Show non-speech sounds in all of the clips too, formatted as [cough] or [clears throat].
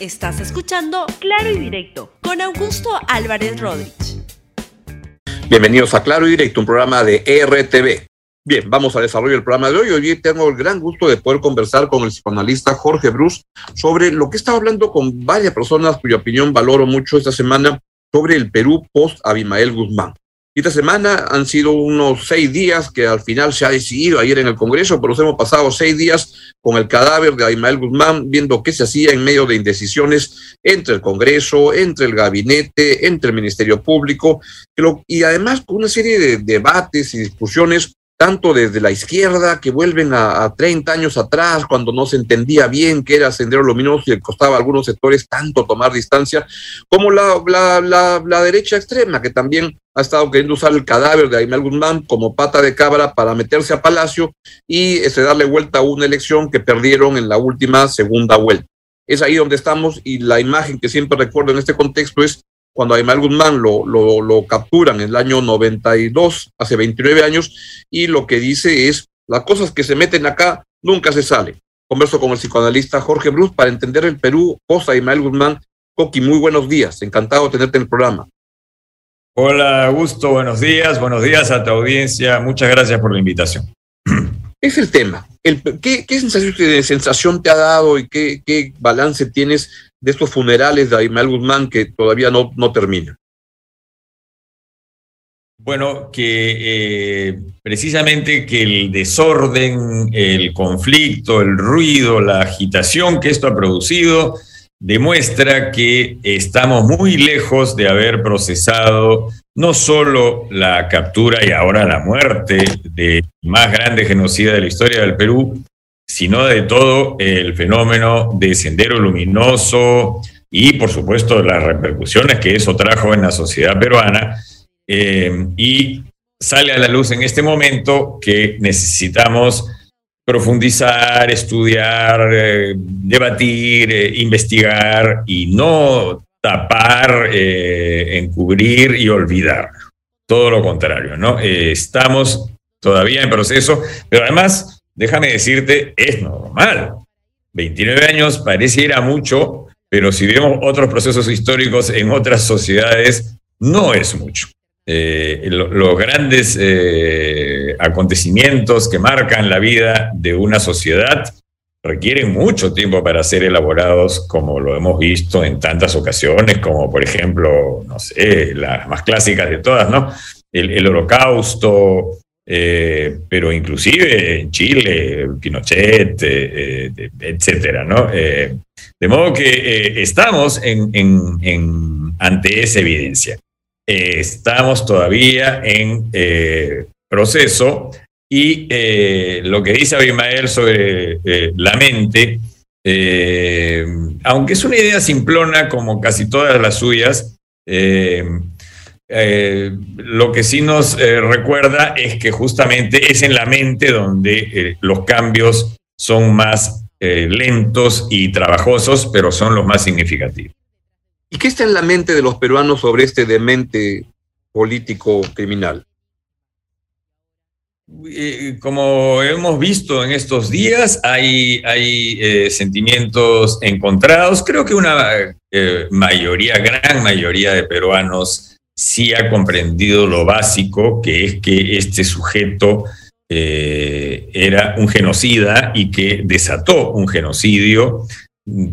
Estás escuchando Claro y Directo con Augusto Álvarez Rodríguez. Bienvenidos a Claro y Directo, un programa de RTV. Bien, vamos al desarrollo del programa de hoy. Hoy tengo el gran gusto de poder conversar con el psicoanalista Jorge Bruce sobre lo que he estado hablando con varias personas cuya opinión valoro mucho esta semana sobre el Perú post Abimael Guzmán. Esta semana han sido unos seis días que al final se ha decidido ayer en el Congreso, pero nos hemos pasado seis días con el cadáver de Aymael Guzmán, viendo qué se hacía en medio de indecisiones entre el Congreso, entre el gabinete, entre el Ministerio Público, y además con una serie de debates y discusiones tanto desde la izquierda, que vuelven a, 30 años atrás, cuando no se entendía bien qué era Sendero Luminoso y le costaba a algunos sectores tanto tomar distancia, como la, la, la, derecha extrema, que también ha estado queriendo usar el cadáver de Aymel Guzmán como pata de cabra para meterse a Palacio y este, darle vuelta a una elección que perdieron en la última segunda vuelta. Es ahí donde estamos y la imagen que siempre recuerdo en este contexto es cuando a Aymal Guzmán lo, lo, capturan en el año 92, hace 29 años, y lo que dice es, las cosas que se meten acá nunca se salen. Converso con el psicoanalista Jorge Bruce para entender el Perú post Aymal Guzmán. Coqui, muy buenos días, encantado de tenerte en el programa. Hola, Augusto, buenos días, buenos días a tu audiencia, muchas gracias por la invitación. [clears throat] Es el tema. El, ¿qué, ¿qué, sensación, te ha dado y qué, qué balance tienes de estos funerales de Aymal Guzmán que todavía no, no terminan? Bueno, que eh, precisamente que el desorden, el conflicto, el ruido, la agitación que esto ha producido demuestra que estamos muy lejos de haber procesado no solo la captura y ahora la muerte del más grande genocida de la historia del Perú, sino de todo el fenómeno de sendero luminoso y, por supuesto, las repercusiones que eso trajo en la sociedad peruana. Eh, y sale a la luz en este momento que necesitamos profundizar, estudiar, eh, debatir, eh, investigar y no tapar, encubrir y olvidar. Todo lo contrario, ¿no? estamos todavía en proceso, pero además déjame decirte, es normal. 29 años pareciera mucho, pero si vemos otros procesos históricos en otras sociedades, no es mucho. Eh, los grandes eh, acontecimientos que marcan la vida de una sociedad requieren mucho tiempo para ser elaborados, como lo hemos visto en tantas ocasiones, como por ejemplo, no sé, las más clásicas de todas, ¿no? El, el holocausto, eh, pero inclusive en Chile, Pinochet, eh, eh, etcétera, ¿no? de modo que estamos ante esa evidencia. estamos todavía en proceso y lo que dice Abimael sobre la mente, aunque es una idea simplona como casi todas las suyas, eh, lo que sí nos eh, recuerda es que justamente es en la mente donde eh, los cambios son más lentos y trabajosos, pero son los más significativos. ¿Y qué está en la mente de los peruanos sobre este demente político criminal? Como hemos visto en estos días, hay, hay sentimientos encontrados. Creo que una mayoría, gran mayoría de peruanos sí ha comprendido lo básico, que es que este sujeto eh, era un genocida y que desató un genocidio.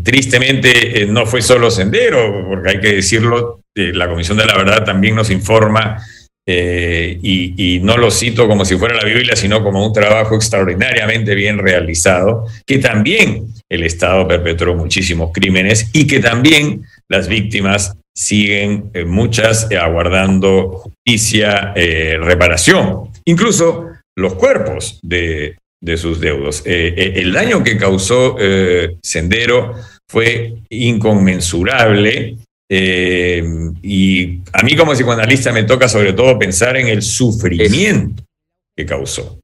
Tristemente eh, no fue solo Sendero, porque hay que decirlo, eh, la Comisión de la Verdad también nos informa, y, y, no lo cito como si fuera la Biblia, sino como un trabajo extraordinariamente bien realizado, que también el Estado perpetró muchísimos crímenes y que también las víctimas siguen eh, muchas eh, aguardando justicia, eh, reparación, incluso los cuerpos de, sus deudos. el daño que causó Sendero fue inconmensurable y a mí como psicoanalista me toca sobre todo pensar en el sufrimiento que causó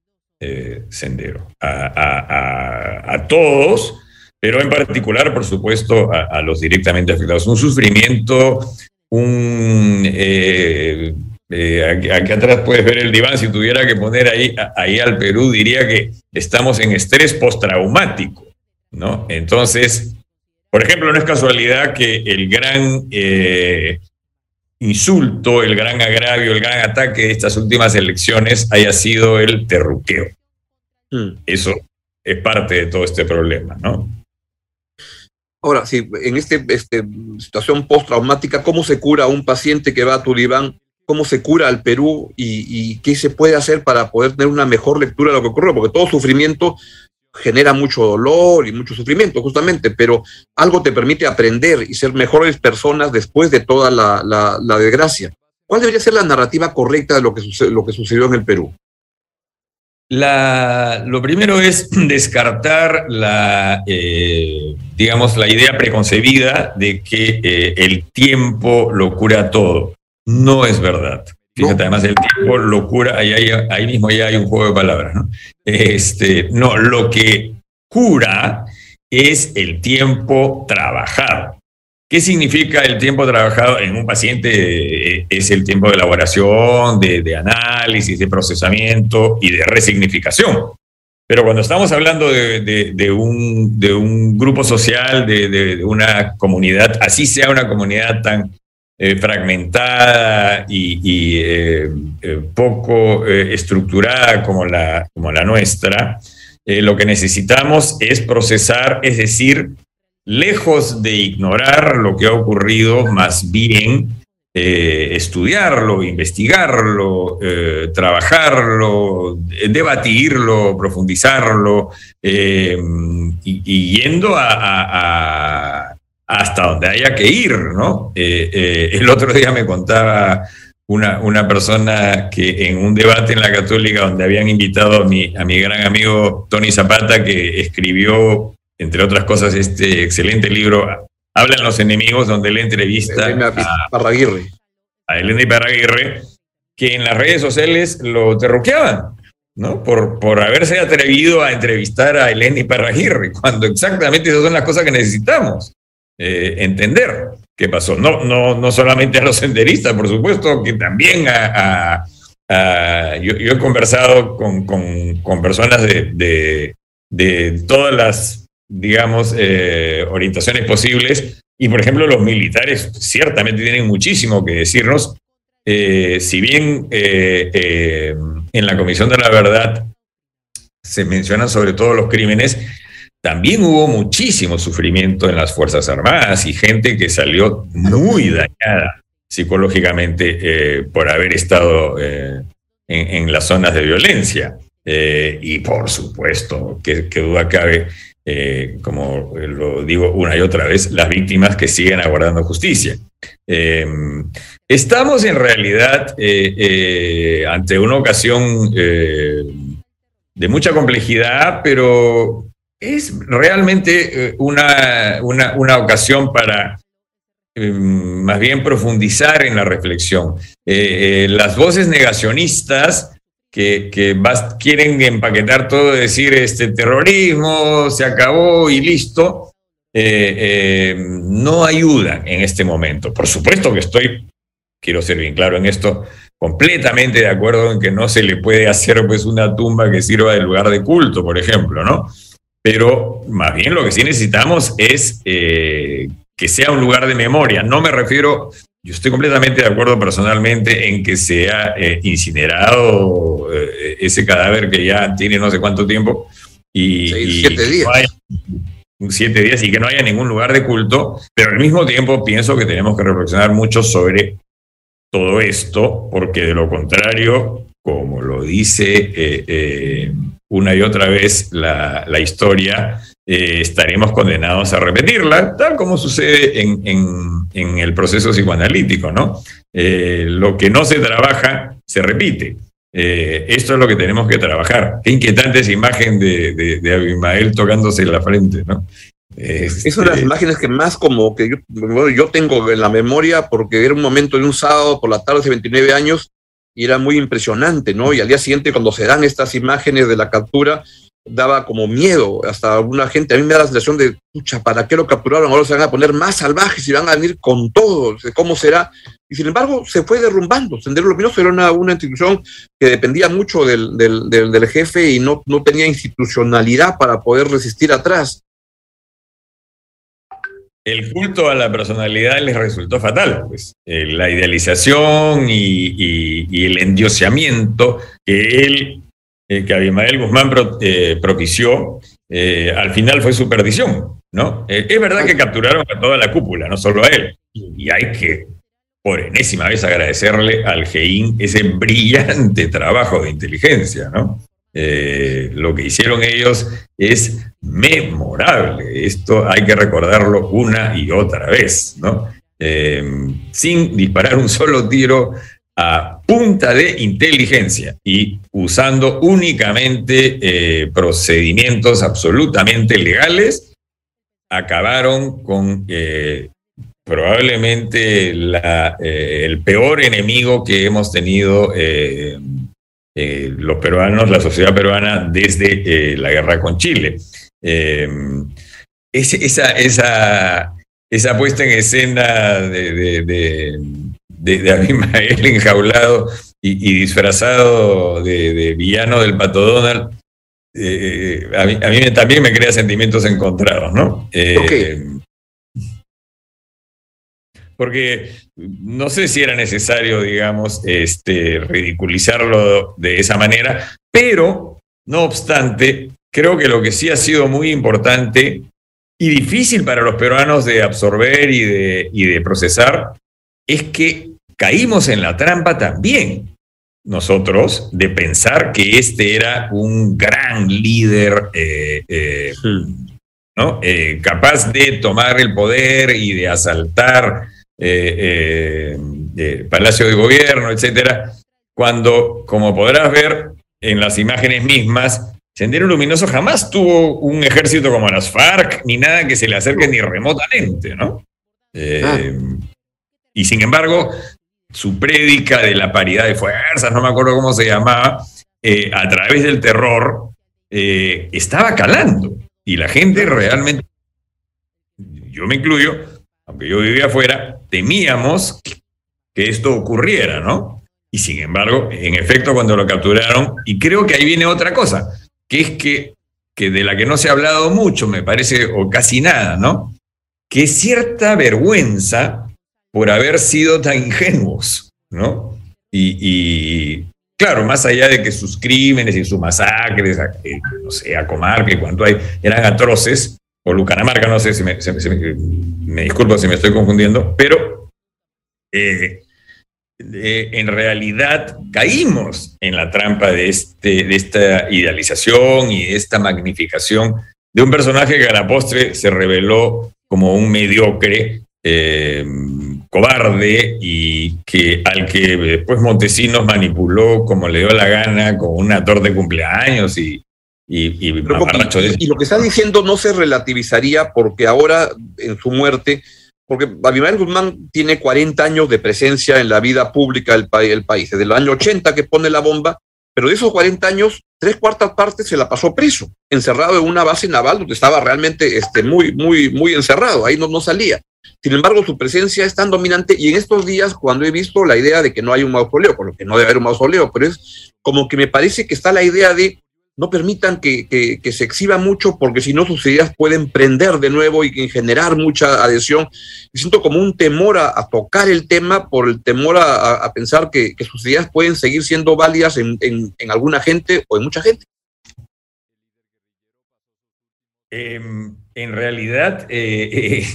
Sendero a todos pero en particular, por supuesto, a, los directamente afectados. Un sufrimiento, un... Eh, eh, aquí, atrás puedes ver el diván, si tuviera que poner ahí, ahí al Perú, diría que estamos en estrés postraumático, ¿no? Entonces, Por ejemplo, no es casualidad que el gran eh, insulto, el gran agravio, el gran ataque de estas últimas elecciones haya sido el terruqueo. Mm. Eso es parte de todo este problema, ¿no? Ahora, si en esta este, situación postraumática, ¿cómo se cura a un paciente que va a Tulibán? ¿Cómo se cura al Perú? Y, qué se puede hacer para poder tener una mejor lectura de lo que ocurrió? Porque todo sufrimiento genera mucho dolor y mucho sufrimiento, justamente, pero algo te permite aprender y ser mejores personas después de toda la, desgracia. ¿Cuál debería ser la narrativa correcta de lo que, lo que sucedió en el Perú? La, lo primero es [clears throat] descartar la, eh, digamos, la idea preconcebida de que eh, el tiempo lo cura todo. No es verdad. Fíjate, además el tiempo lo cura, ahí, ahí, mismo ya hay un juego de palabras. ¿no? Este, no, lo que cura es el tiempo trabajado. ¿Qué significa el tiempo trabajado en un paciente? Eh, es el tiempo de elaboración, de, análisis, de procesamiento y de resignificación. Pero cuando estamos hablando de, un, grupo social, de, una comunidad, así sea una comunidad tan eh, fragmentada y, eh, poco estructurada como la, como la nuestra, lo que necesitamos es procesar, es decir, lejos de ignorar lo que ha ocurrido, más bien eh, estudiarlo, investigarlo, eh, trabajarlo, debatirlo, profundizarlo, eh, y, yendo hasta donde haya que ir, ¿no? el otro día me contaba una, una, persona que en un debate en la Católica donde habían invitado a mi gran amigo Tony Zapata, que escribió entre otras cosas, este excelente libro, Hablan los enemigos, donde él entrevista a, Parraguirre. a Elena Parraguirre, que en las redes sociales lo terroqueaban, ¿no? Por, por haberse atrevido a entrevistar a Elena Parraguirre, cuando exactamente esas son las cosas que necesitamos eh, entender qué pasó. No, no, no solamente a los senderistas, por supuesto, que también a... yo, he conversado con, con, personas de, de, de todas las digamos, eh, orientaciones posibles. Y, por ejemplo, los militares ciertamente tienen muchísimo que decirnos. Eh, si bien eh, en la Comisión de la Verdad se mencionan sobre todo los crímenes, también hubo muchísimo sufrimiento en las Fuerzas Armadas y gente que salió muy dañada psicológicamente por haber estado en, las zonas de violencia. y por supuesto, que, que duda cabe, eh, como lo digo una y otra vez, las víctimas que siguen aguardando justicia. Eh, estamos en realidad eh, ante una ocasión de mucha complejidad, pero es realmente una, una, una ocasión para más bien profundizar en la reflexión. las voces negacionistas que, quieren empaquetar todo, decir este terrorismo se acabó y listo, eh, eh, no ayudan en este momento. Por supuesto que estoy, quiero ser bien claro en esto, completamente de acuerdo en que no se le puede hacer pues una tumba que sirva de lugar de culto, por ejemplo, ¿no? Pero más bien lo que sí necesitamos es eh, que sea un lugar de memoria. No me refiero yo estoy completamente de acuerdo personalmente en que sea eh, incinerado eh, ese cadáver que ya tiene no sé cuánto tiempo y, siete días. siete días y que no haya ningún lugar de culto, pero al mismo tiempo pienso que tenemos que reflexionar mucho sobre todo esto, porque de lo contrario, como lo dice eh, una y otra vez la, la historia, eh, estaremos condenados a repetirla, tal como sucede en, en, el proceso psicoanalítico, ¿no? Eh, lo que no se trabaja, se repite. Eh, esto es lo que tenemos que trabajar. Qué inquietante esa imagen de, de, Abimael tocándose la frente, ¿no? es una de las este, imágenes que más como que yo, tengo en la memoria porque era un momento de un sábado por la tarde hace 29 años y era muy impresionante, ¿no? Y al día siguiente cuando se dan estas imágenes de la captura, daba como miedo hasta alguna gente. A mí me da la sensación de, pucha, ¿para qué lo capturaron? Ahora se van a poner más salvajes y van a venir con todo. ¿Cómo será? Y sin embargo, se fue derrumbando. Sendero Luminoso era una, una institución que dependía mucho del, del, del, jefe y no, no tenía institucionalidad para poder resistir atrás. el culto a la personalidad les resultó fatal, pues eh, la idealización y, el endioseamiento que él, eh, que Abimael Guzmán eh, propició, al final fue su perdición, ¿no? es verdad que capturaron a toda la cúpula, no solo a él, y hay que por enésima vez agradecerle al GEIN ese brillante [laughs] trabajo de inteligencia, ¿no? Eh, lo que hicieron ellos es memorable. Esto hay que recordarlo una y otra vez, ¿no? Eh, sin disparar un solo tiro a punta de inteligencia y usando únicamente eh, procedimientos absolutamente legales, acabaron con probablemente el peor enemigo que hemos tenido eh, los peruanos, la sociedad peruana desde eh, la guerra con Chile. Eh, esa, esa, esa, puesta en escena de, Abimael enjaulado y, disfrazado de, villano del Pato Donald, a mí, también me crea sentimientos encontrados, ¿no? porque no sé si era necesario, digamos, este, ridiculizarlo de esa manera, pero no obstante, creo que lo que sí ha sido muy importante y difícil para los peruanos de absorber y de, y de procesar es que caímos en la trampa también nosotros de pensar que este era un gran líder eh, eh, ¿no? Eh, capaz de tomar el poder y de asaltar eh, eh Palacio de Gobierno, etcétera, cuando, como podrás ver en las imágenes mismas, Sendero Luminoso jamás tuvo un ejército como las FARC, ni nada que se le acerque ni remotamente, ¿no? Eh, ah. Y sin embargo, su prédica de la paridad de fuerzas, no me acuerdo cómo se llamaba, eh, a través del terror, estaba calando. Y la gente realmente, yo me incluyo, aunque yo vivía afuera, temíamos que esto ocurriera, ¿no? Y sin embargo, en efecto, cuando lo capturaron, y creo que ahí viene otra cosa, que es que, que de la que no se ha hablado mucho, me parece, o casi nada, ¿no? Que cierta vergüenza por haber sido tan ingenuos, ¿no? Y, claro, más allá de que sus crímenes y sus masacres, eh, no sé, a Comarca y cuanto hay, eran atroces, o Lucanamarca, no sé si me, me, disculpo si me estoy confundiendo, pero eh, en realidad caímos en la trampa de, este, de esta idealización y de esta magnificación de un personaje que a la postre se reveló como un mediocre, eh, cobarde y que al que después Montesinos manipuló como le dio la gana con una torta de cumpleaños y, y, lo que está diciendo no se relativizaría porque ahora, en su muerte, porque Abimael Guzmán tiene 40 años de presencia en la vida pública del, país, desde el año 80 que pone la bomba, pero de esos 40 años, tres cuartas partes se la pasó preso, encerrado en una base naval donde estaba realmente este, muy, muy, muy encerrado, ahí no, no salía. Sin embargo, su presencia es tan dominante y en estos días, cuando he visto la idea de que no hay un mausoleo, por lo que no debe haber un mausoleo, pero es como que me parece que está la idea de no permitan que, se exhiba mucho porque si no sus ideas pueden prender de nuevo y generar mucha adhesión. Me siento como un temor a, tocar el tema por el temor a, pensar que, sus ideas pueden seguir siendo válidas en, alguna gente o en mucha gente. Em, en realidad, eh, eh,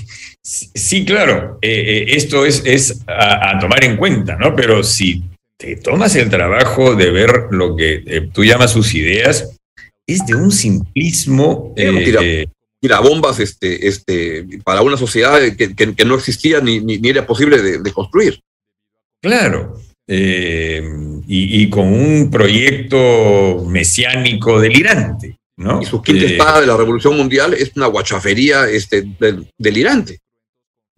sí, claro, eh, esto es, es a, tomar en cuenta, ¿no? Pero si te tomas el trabajo de ver lo que tú llamas sus ideas, es de un simplismo. Tira, bombas este, este, para una sociedad que, no existía ni, ni, era posible de, construir. Claro. Y, con un proyecto mesiánico delirante. ¿No? Y su quinta espada de la Revolución Mundial es una guachafería este, delirante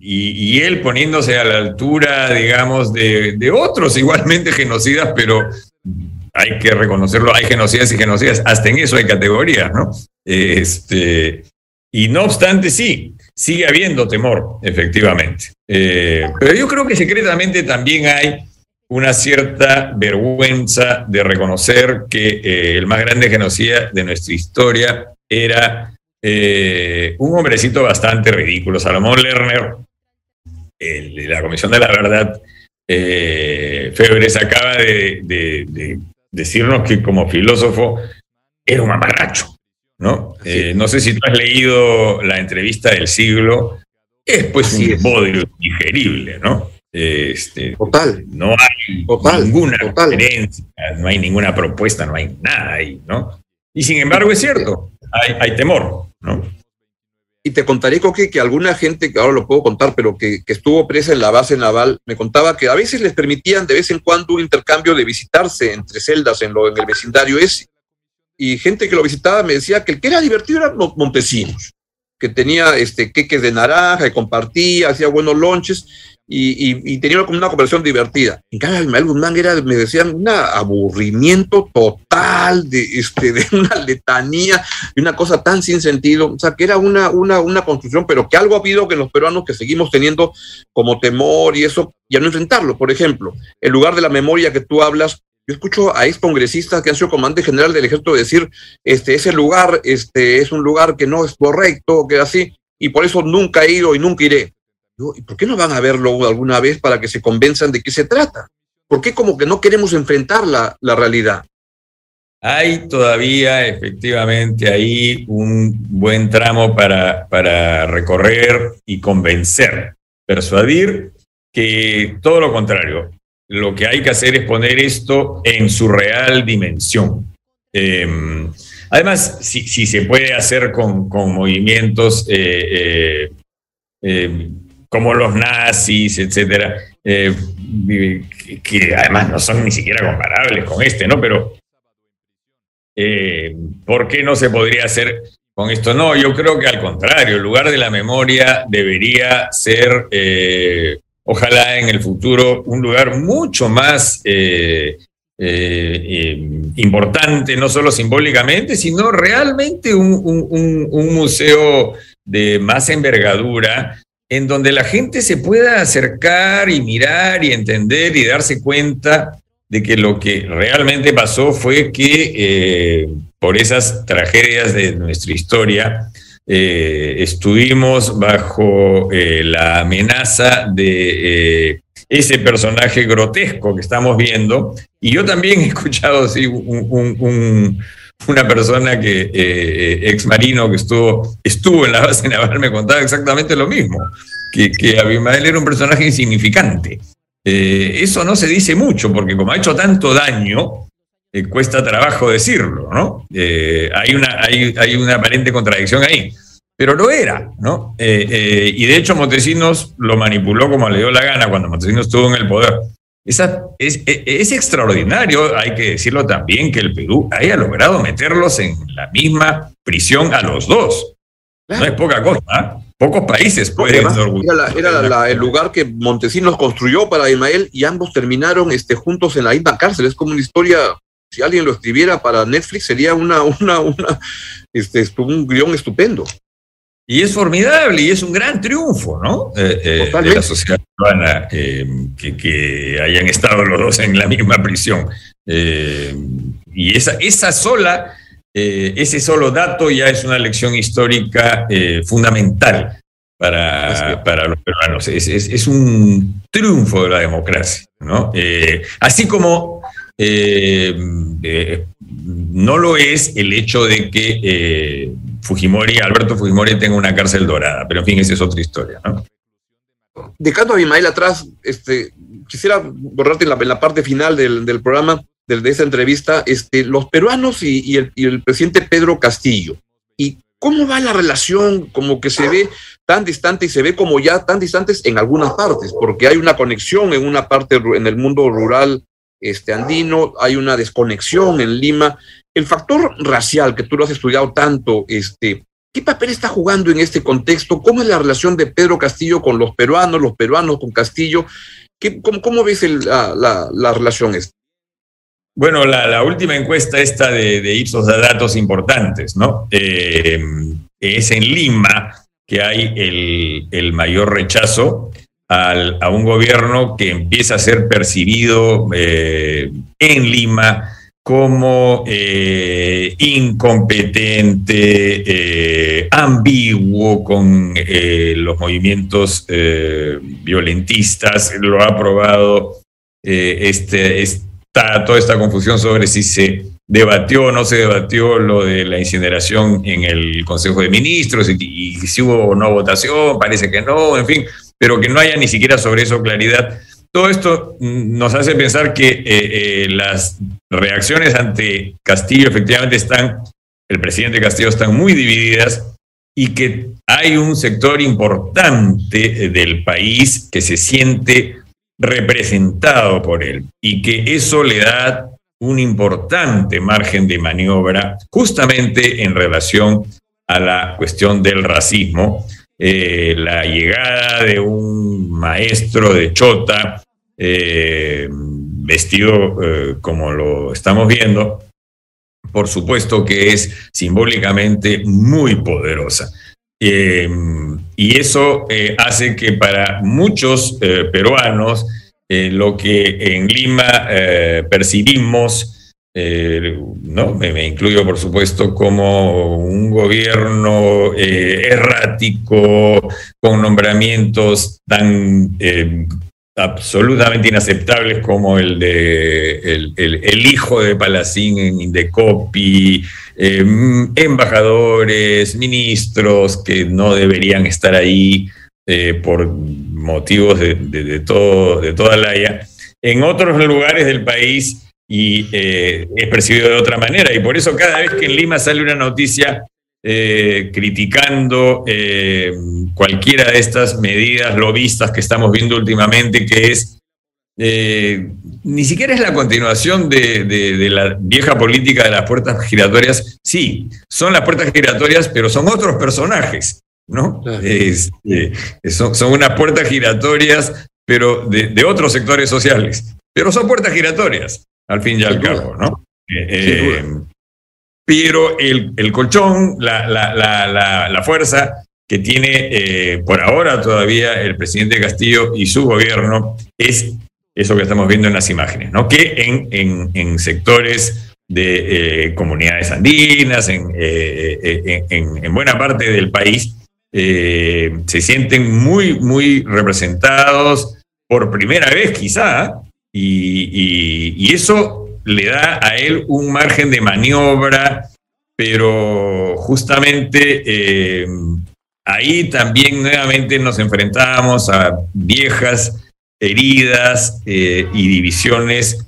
y, él poniéndose a la altura, digamos, de, otros igualmente genocidas, pero hay que reconocerlo, hay genocidas y genocidas, hasta en eso hay categorías, ¿no? Este, y no obstante, sí, sigue habiendo temor, efectivamente. Eh, pero yo creo que secretamente también hay una cierta vergüenza de reconocer que eh, el más grande genocida de nuestra historia era eh, un hombrecito bastante ridículo, Salomón Lerner, el de la Comisión de la Verdad, eh, Febres acaba de, decirnos que como filósofo era un mamarracho, ¿no? Eh, no sé si tú has leído la entrevista del siglo, es pues un bodrio digerible, ¿no? Este, total. No hay ninguna diferencia, no hay ninguna propuesta, no hay nada ahí, ¿no? Y sin embargo es cierto, hay, hay temor, ¿no? Y te contaré, Coque, que alguna gente, que ahora lo puedo contar, pero que, estuvo presa en la base naval, me contaba que a veces les permitían de vez en cuando un intercambio de visitarse entre celdas en, lo, en el vecindario ese. Y gente que lo visitaba me decía que el que era divertido era Montesinos, que tenía este, queques de naranja y compartía, hacía buenos lonches y, tenía como una conversación divertida. En cambio, Ismael Guzmán era, me decían, un aburrimiento total de, este, de [laughs] una letanía y una cosa tan sin sentido. O sea, que era una, una, una construcción, pero que algo ha habido que los peruanos que seguimos teniendo como temor y eso, ya no enfrentarlo. Por ejemplo, el lugar de la memoria que tú hablas, yo escucho a ex congresistas que han sido comandante general del ejército decir, este, ese lugar este, es un lugar que no es correcto, que así, y por eso nunca he ido y nunca iré. ¿Y por qué no van a verlo alguna vez para que se convenzan de qué se trata? ¿Por qué como que no queremos enfrentar la, realidad? Hay todavía efectivamente ahí un buen tramo para, para recorrer y convencer, persuadir que todo lo contrario, lo que hay que hacer es poner esto en su real dimensión. Em, además, si, se puede hacer con, movimientos eh, eh, eh, como los nazis, etcétera, eh, que, además no son ni siquiera comparables con este, ¿no? Pero, eh, ¿por qué no se podría hacer con esto? No, yo creo que al contrario, el lugar de la memoria debería ser, eh, ojalá en el futuro, un lugar mucho más importante, no solo simbólicamente, sino realmente un museo de más envergadura en donde la gente se pueda acercar y mirar y entender y darse cuenta de que lo que realmente pasó fue que eh, por esas tragedias de nuestra historia eh, estuvimos bajo eh, la amenaza de ese personaje grotesco que estamos viendo. Y yo también he escuchado una persona que, ex marino que estuvo, estuvo en la base naval, me contaba exactamente lo mismo que, que Abimael era un personaje insignificante. Eh, eso no se dice mucho, porque como ha hecho tanto daño, eh, cuesta trabajo decirlo, ¿no? Eh, hay, una, hay, hay, una aparente contradicción ahí, pero lo era, ¿no? y de hecho Montesinos lo manipuló como le dio la gana cuando Montesinos estuvo en el poder. Esa, es, es, extraordinario, hay que decirlo también, que el Perú haya logrado meterlos en la misma prisión a los dos. No es poca cosa. ¿ah? Pocos países pueden Era, el lugar que Montesinos construyó para Ismael y ambos terminaron este, juntos en la misma cárcel. Es como una historia, si alguien lo escribiera para Netflix, sería una, una, una, este, un guion estupendo. Y es formidable y es un gran triunfo, ¿no? Eh, eh, de la sociedad peruana eh, que, hayan estado los dos en la misma prisión. y esa, esa sola eh, ese solo dato ya es una lección histórica eh, fundamental para, para, los peruanos. Es, un triunfo de la democracia. ¿no? Eh, así como no lo es el hecho de que Fujimori, Alberto Fujimori tenga una cárcel dorada, pero en fin, esa es otra historia. ¿no? Dejando a Abimael atrás, este, quisiera borrarte en la, parte final del, del programa de, esa entrevista, este, los peruanos y, el, presidente Pedro Castillo. ¿Y cómo va la relación? Como que se ve tan distante y se ve como ya tan distantes en algunas partes, porque hay una conexión en una parte, en el mundo rural este, andino, hay una desconexión en Lima. El factor racial, que tú lo has estudiado tanto, este, ¿qué papel está jugando en este contexto? ¿Cómo es la relación de Pedro Castillo con los peruanos, los peruanos con Castillo? ¿Qué, cómo, ves la, la, la relación esta? Bueno, la, última encuesta esta de, de, Ipsos da datos importantes, ¿no? Eh, es en Lima que hay el, mayor rechazo a un gobierno que empieza a ser percibido eh, en Lima como eh, incompetente, eh, ambiguo con los movimientos violentistas. Lo ha probado este, esta, toda esta confusión sobre si se debatió o no se debatió lo de la incineración en el Consejo de Ministros y, si hubo o no votación, parece que no, en fin, pero que no haya ni siquiera sobre eso claridad. Todo esto nos hace pensar que eh, eh, las reacciones ante Castillo efectivamente están, el presidente Castillo están muy divididas y que hay un sector importante eh, del país que se siente representado por él y que eso le da un importante margen de maniobra justamente en relación a la cuestión del racismo. La llegada de un maestro de Chota eh, vestido eh, como lo estamos viendo, por supuesto que es simbólicamente muy poderosa. Eh, y eso hace que para muchos peruanos lo que en Lima percibimos, ¿no? Me, incluyo por supuesto como un gobierno errático, con nombramientos tan absolutamente inaceptables como el de el, hijo de Palacín en Indecopi, em, embajadores, ministros que no deberían estar ahí eh, por motivos de, todo, de toda la IA, en otros lugares del país y eh, es percibido de otra manera. Y por eso cada vez que en Lima sale una noticia eh, criticando eh, cualquiera de estas medidas lobistas que estamos viendo últimamente, que es ni siquiera es la continuación de, la vieja política de las puertas giratorias. Sí, son las puertas giratorias, pero son otros personajes, ¿no? Este, son, son, unas puertas giratorias, pero de, otros sectores sociales. Pero son puertas giratorias, al fin y al cabo, ¿no? pero el, colchón, la, fuerza que tiene eh, por ahora todavía el presidente Castillo y su gobierno es eso que estamos viendo en las imágenes, ¿no? que en, sectores de eh, comunidades andinas, eh, en, buena parte del país, se sienten muy, muy representados por primera vez quizá, y eso le da a él un margen de maniobra, pero justamente eh, ahí también nuevamente nos enfrentábamos a viejas heridas eh, y divisiones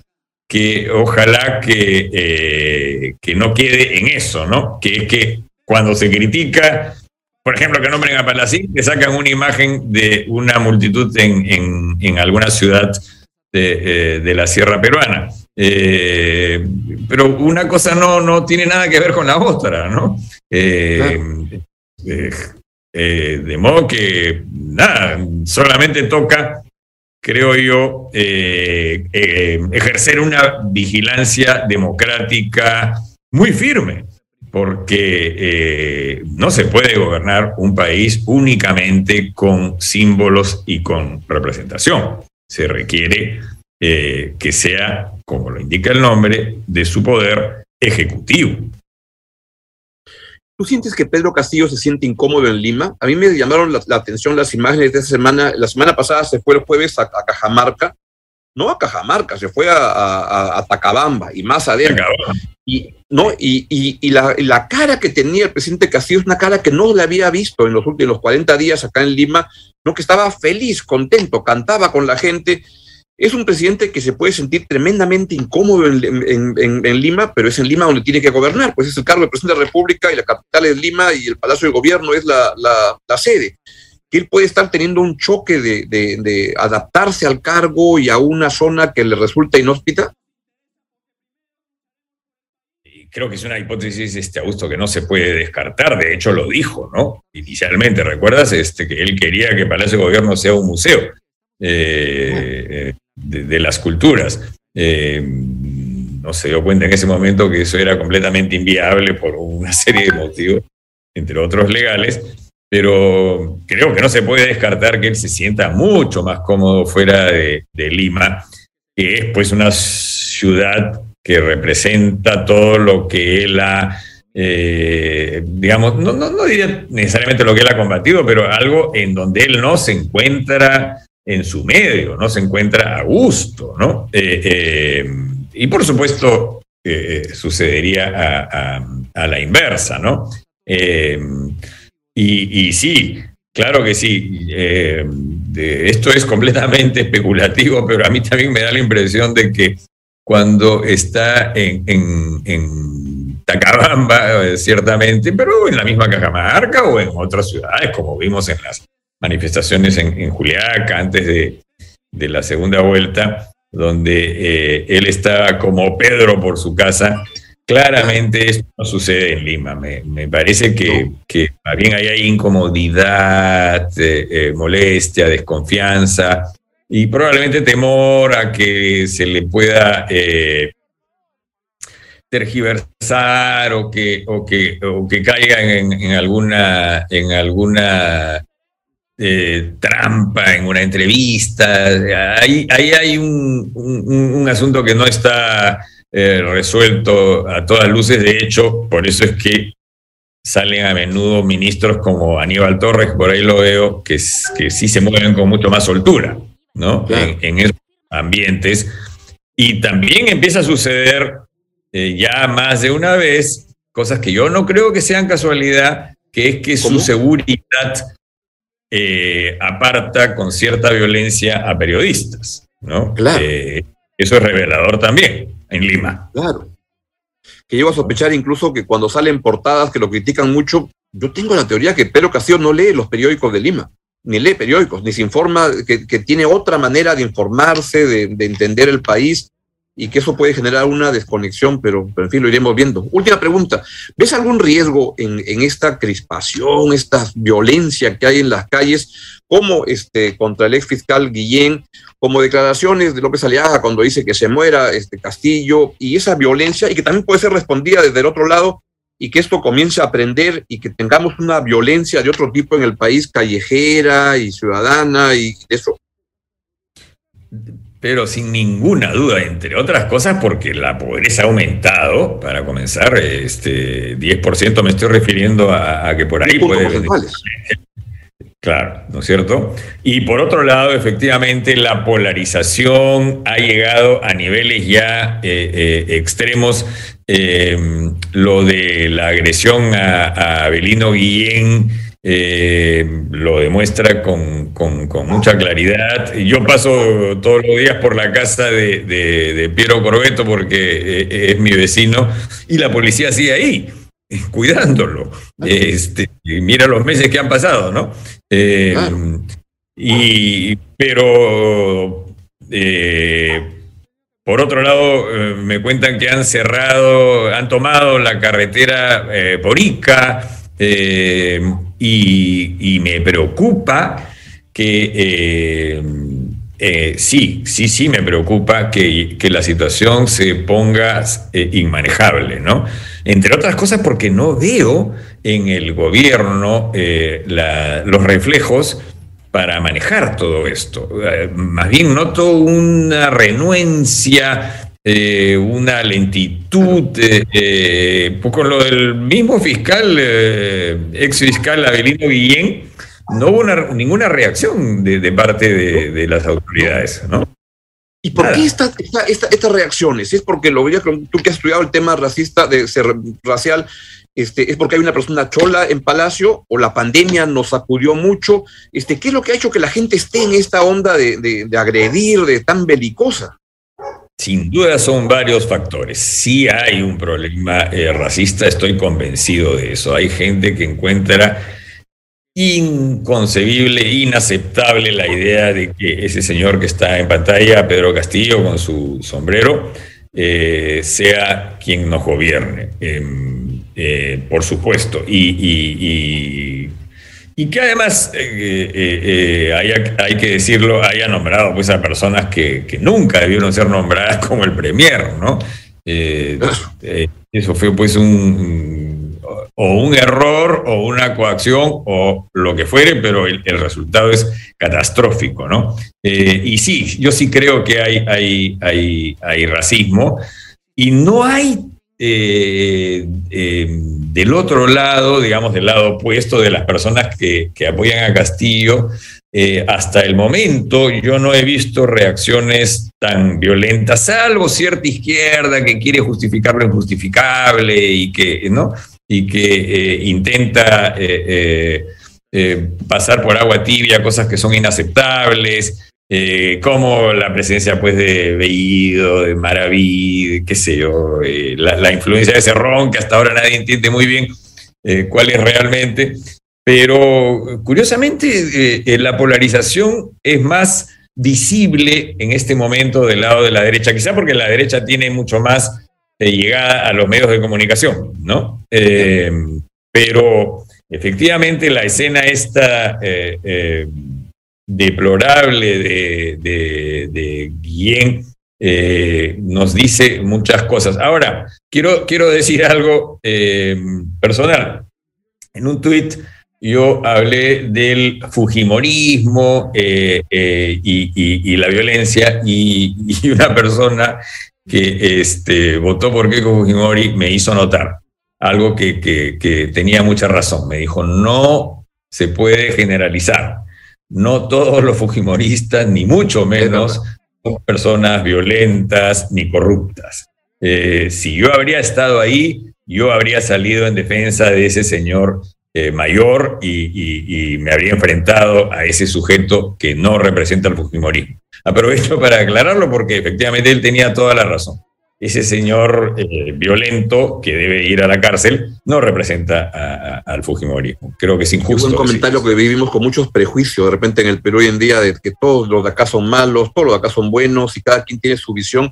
que ojalá que, eh, que no quede en eso, ¿no? Que es que cuando se critica, por ejemplo, que nombren a Palacín, que sacan una imagen de una multitud en, en, alguna ciudad de, de la Sierra Peruana. Eh, pero una cosa no, no tiene nada que ver con la otra, ¿no? Eh, eh, de modo que, nada, solamente toca, creo yo, ejercer una vigilancia democrática muy firme, porque no se puede gobernar un país únicamente con símbolos y con representación. Se requiere eh, que sea, como lo indica el nombre, de su poder ejecutivo. ¿Tú sientes que Pedro Castillo se siente incómodo en Lima? A mí me llamaron la, atención las imágenes de esa semana. La semana pasada se fue el jueves a, Cajamarca, no a Cajamarca, se fue a, a, Tacabamba y más adentro. Y, ¿no? Y, y, la, la, cara que tenía el presidente Castillo es una cara que no le había visto en los últimos 40 días acá en Lima, no que estaba feliz, contento, cantaba con la gente es un presidente que se puede sentir tremendamente incómodo en, Lima, pero es en Lima donde tiene que gobernar, pues es el cargo de presidente de la República y la capital es Lima y el Palacio de Gobierno es la, sede. Que él puede estar teniendo un choque de, adaptarse al cargo y a una zona que le resulta inhóspita. creo que es una hipótesis, este Augusto, que no se puede descartar. De hecho, lo dijo, ¿no? Inicialmente, ¿recuerdas? Este, que él quería que Palacio de Gobierno sea un museo. Eh, de, las culturas. Eh, no se dio cuenta en ese momento que eso era completamente inviable por una serie de motivos, entre otros legales, pero creo que no se puede descartar que él se sienta mucho más cómodo fuera de, Lima, que es pues una ciudad que representa todo lo que él ha, eh, digamos, no, no, no, diría necesariamente lo que él ha combatido, pero algo en donde él no se encuentra en su medio, no se encuentra a gusto, ¿no? Eh, eh, y por supuesto, sucedería a, la inversa, ¿no? Y, y, sí, claro que sí. esto es completamente [laughs] especulativo, pero a mí también me da la impresión de que cuando está en, en, Tacabamba, eh, ciertamente, pero en la misma Cajamarca o en otras ciudades, como vimos en las manifestaciones en, Juliaca antes de, la segunda vuelta, donde eh, él estaba como Pedro por su casa. Claramente esto no sucede en Lima. Me, parece que, que más bien hay incomodidad, eh, molestia, desconfianza y probablemente temor a que se le pueda eh, tergiversar o que, o que, o que caiga en, alguna, en alguna eh, trampa, en una entrevista. Ahí, ahí hay un, asunto que no está eh, resuelto a todas luces. De hecho, por eso es que salen a menudo ministros como Aníbal Torres, por ahí lo veo, que, que sí se mueven con mucho más soltura. ¿no? En, esos ambientes. Y también empieza a suceder eh, ya más de una vez cosas que yo no creo que sean casualidad, que es que su seguridad eh, aparta con cierta violencia a periodistas, ¿no? Claro. Eh, eso es revelador también en Lima. Claro. Que llevo a sospechar incluso que cuando salen portadas que lo critican mucho, yo tengo la teoría que Pedro Castillo no lee los periódicos de Lima ni lee periódicos, ni se informa, que, tiene otra manera de informarse, de, entender el país y que eso puede generar una desconexión, pero, en fin, lo iremos viendo. Última pregunta, ¿ves algún riesgo en, esta crispación, esta violencia que hay en las calles, como este, contra el ex fiscal Guillén, como declaraciones de López Aliaga cuando dice que se muera este Castillo, y esa violencia, y que también puede ser respondida desde el otro lado y que esto comience a aprender y que tengamos una violencia de otro tipo en el país, callejera y ciudadana y eso. Pero sin ninguna duda, entre otras cosas, porque la pobreza ha aumentado, para comenzar, este 10% me estoy refiriendo a, que por ahí puede... Claro, ¿no es cierto? Y por otro lado, efectivamente, la polarización ha llegado a niveles ya eh, eh, extremos. Eh, lo de la agresión a, Abelino Guillén lo demuestra con, mucha claridad. Yo paso todos los días por la casa de, de Piero Corbeto porque es mi vecino y la policía sigue ahí cuidándolo. Este, mira los meses que han pasado, ¿no? Eh, y, pero, eh, por otro lado, eh, me cuentan que han cerrado, han tomado la carretera por Y, me preocupa que sí, sí, sí me preocupa que, que la situación se ponga inmanejable, ¿no? Entre otras cosas porque no veo en el gobierno eh, los reflejos para manejar todo esto. Eh, más bien noto una renuencia, eh, una lentitud, con lo del mismo fiscal, ex fiscal Abelino Guillén, no hubo ninguna reacción de, parte de, de, las autoridades, ¿no? ¿Y por qué estas reacciones? ¿Es porque lo veía tú que has estudiado el tema racista, de ser racial, este, es porque hay una persona chola en Palacio o la pandemia nos sacudió mucho? Este, ¿Qué es lo que ha hecho que la gente esté en esta onda de, agredir, de tan belicosa? Sin duda son varios factores. Sí hay un problema eh, racista, estoy convencido de eso. Hay gente que encuentra inconcebible, inaceptable la idea de que ese señor que está en pantalla, Pedro Castillo, con su sombrero, eh, sea quien nos gobierne, em, eh, por supuesto. Y, y, que además, eh, hay, que decirlo, haya nombrado pues, a personas que, nunca debieron ser nombradas [laughs] como el Premier, ¿no? eso fue pues un o un error o una coacción o lo que fuere, pero el, resultado es catastrófico, ¿no? Eh, y sí, yo sí creo que hay, hay, hay, hay racismo y no hay eh, eh, del otro lado, digamos, del lado opuesto de las personas que, apoyan a Castillo, eh, hasta el momento yo no he visto reacciones tan violentas, salvo cierta izquierda que quiere justificar lo injustificable y que, ¿no? y que intenta pasar por agua tibia cosas que son inaceptables. Eh, como la presencia pues de Bellido, de Maraví, qué sé yo, eh, la, influencia de Cerrón, que hasta ahora nadie entiende muy bien eh, cuál es realmente, pero curiosamente la polarización es más visible en este momento del lado de la derecha, quizá porque la derecha tiene mucho más llegada a los medios de comunicación, ¿no? pero efectivamente la escena esta deplorable de, de, de Guillén eh, nos dice muchas cosas. Ahora, quiero, quiero decir algo eh, personal. En un tuit yo hablé del Fujimorismo eh, y, la violencia y, una persona que este, votó por Keiko Fujimori me hizo notar algo que, que tenía mucha razón. Me dijo, no se puede generalizar no todos los fujimoristas, ni mucho menos, son personas violentas ni corruptas. Eh, si yo habría estado ahí, yo habría salido en defensa de ese señor eh, mayor y, me habría enfrentado a ese sujeto que no representa el fujimorismo. Aprovecho para aclararlo porque efectivamente él tenía toda la razón ese señor eh, violento que debe ir a la cárcel no representa al Fujimorismo. Creo que es injusto. un comentario que vivimos con muchos prejuicios de repente en el Perú hoy en día de que todos los de acá son malos, todos los de acá son buenos y cada quien tiene su visión.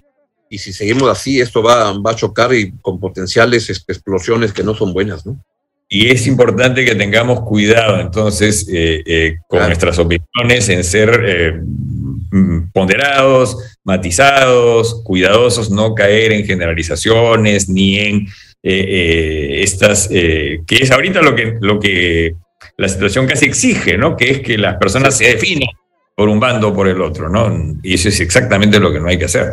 Y si seguimos así, esto va, va a chocar y con potenciales explosiones que no son buenas, ¿no? Y es importante que tengamos cuidado entonces eh, eh, con nuestras opiniones en ser Mm, ponderados, matizados, cuidadosos, no caer en generalizaciones ni en eh, eh, estas, eh, que es ahorita lo que, lo que la situación casi exige, ¿no? Que es que las personas se definan por un bando o por el otro, ¿no? Y eso es exactamente lo que no hay que hacer.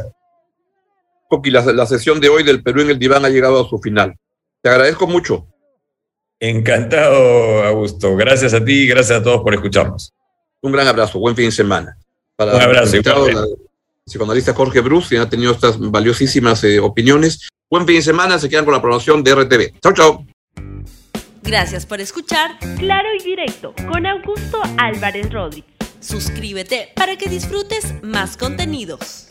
Coqui, la, la sesión de hoy del Perú en el diván ha llegado a su final. Te agradezco mucho. Encantado, Augusto. Gracias a ti y gracias a todos por escucharnos. Un gran abrazo. Buen fin de semana. Para Un abrazo. El psicoanalista Jorge Bruce, quien ha tenido estas valiosísimas eh, opiniones. Buen fin de semana, se quedan con la programación de RTV. Chao, chao. Gracias por escuchar Claro y Directo con Augusto Álvarez Rodríguez. Suscríbete para que disfrutes más contenidos.